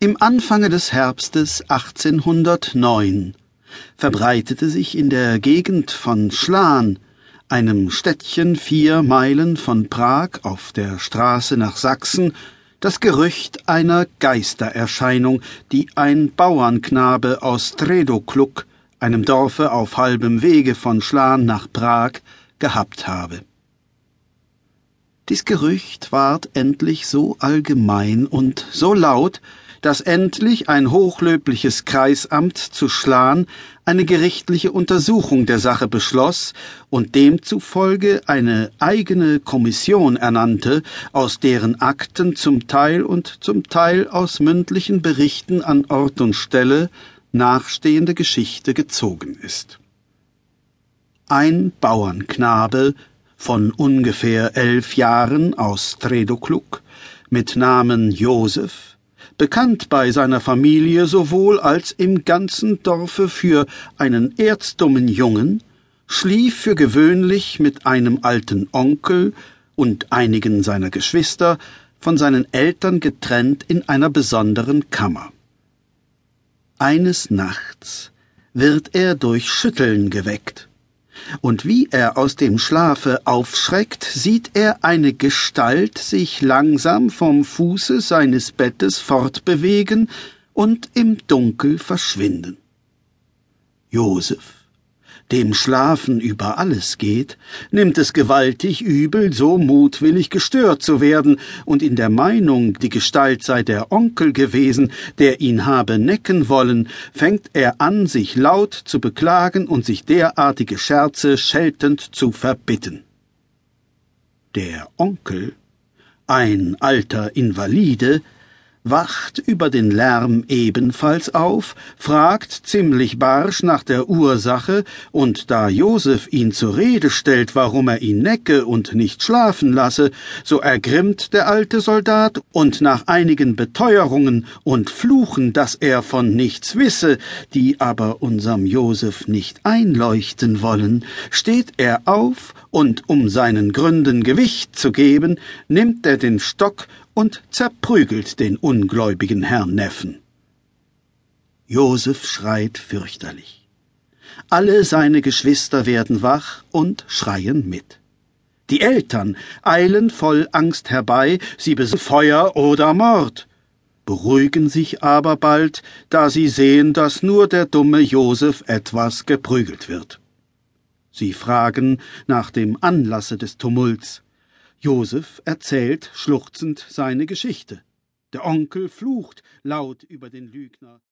Im Anfange des Herbstes 1809 verbreitete sich in der Gegend von Schlan, einem Städtchen vier Meilen von Prag auf der Straße nach Sachsen, das Gerücht einer Geistererscheinung, die ein Bauernknabe aus Tredokluk, einem Dorfe auf halbem Wege von Schlan nach Prag, gehabt habe. Dies Gerücht ward endlich so allgemein und so laut, dass endlich ein hochlöbliches Kreisamt zu Schlan eine gerichtliche Untersuchung der Sache beschloss und demzufolge eine eigene Kommission ernannte, aus deren Akten zum Teil und zum Teil aus mündlichen Berichten an Ort und Stelle nachstehende Geschichte gezogen ist. Ein Bauernknabe von ungefähr elf Jahren aus Tredokluk mit Namen Josef bekannt bei seiner Familie sowohl als im ganzen Dorfe für einen erzdummen Jungen, schlief für gewöhnlich mit einem alten Onkel und einigen seiner Geschwister von seinen Eltern getrennt in einer besonderen Kammer. Eines Nachts wird er durch Schütteln geweckt und wie er aus dem Schlafe aufschreckt, sieht er eine Gestalt sich langsam vom Fuße seines Bettes fortbewegen und im Dunkel verschwinden. Joseph dem Schlafen über alles geht, nimmt es gewaltig übel, so mutwillig gestört zu werden, und in der Meinung, die Gestalt sei der Onkel gewesen, der ihn habe necken wollen, fängt er an, sich laut zu beklagen und sich derartige Scherze scheltend zu verbitten. Der Onkel, ein alter Invalide, wacht über den Lärm ebenfalls auf, fragt ziemlich barsch nach der Ursache, und da Josef ihn zur Rede stellt, warum er ihn necke und nicht schlafen lasse, so ergrimmt der alte Soldat, und nach einigen Beteuerungen und Fluchen, dass er von nichts wisse, die aber unserm Josef nicht einleuchten wollen, steht er auf, und um seinen Gründen Gewicht zu geben, nimmt er den Stock und zerprügelt den ungläubigen Herrn Neffen. Josef schreit fürchterlich. Alle seine Geschwister werden wach und schreien mit. Die Eltern eilen voll Angst herbei, sie besuchen Feuer oder Mord, beruhigen sich aber bald, da sie sehen, dass nur der dumme Josef etwas geprügelt wird. Sie fragen nach dem Anlasse des Tumults. Josef erzählt schluchzend seine Geschichte. Der Onkel flucht laut über den Lügner.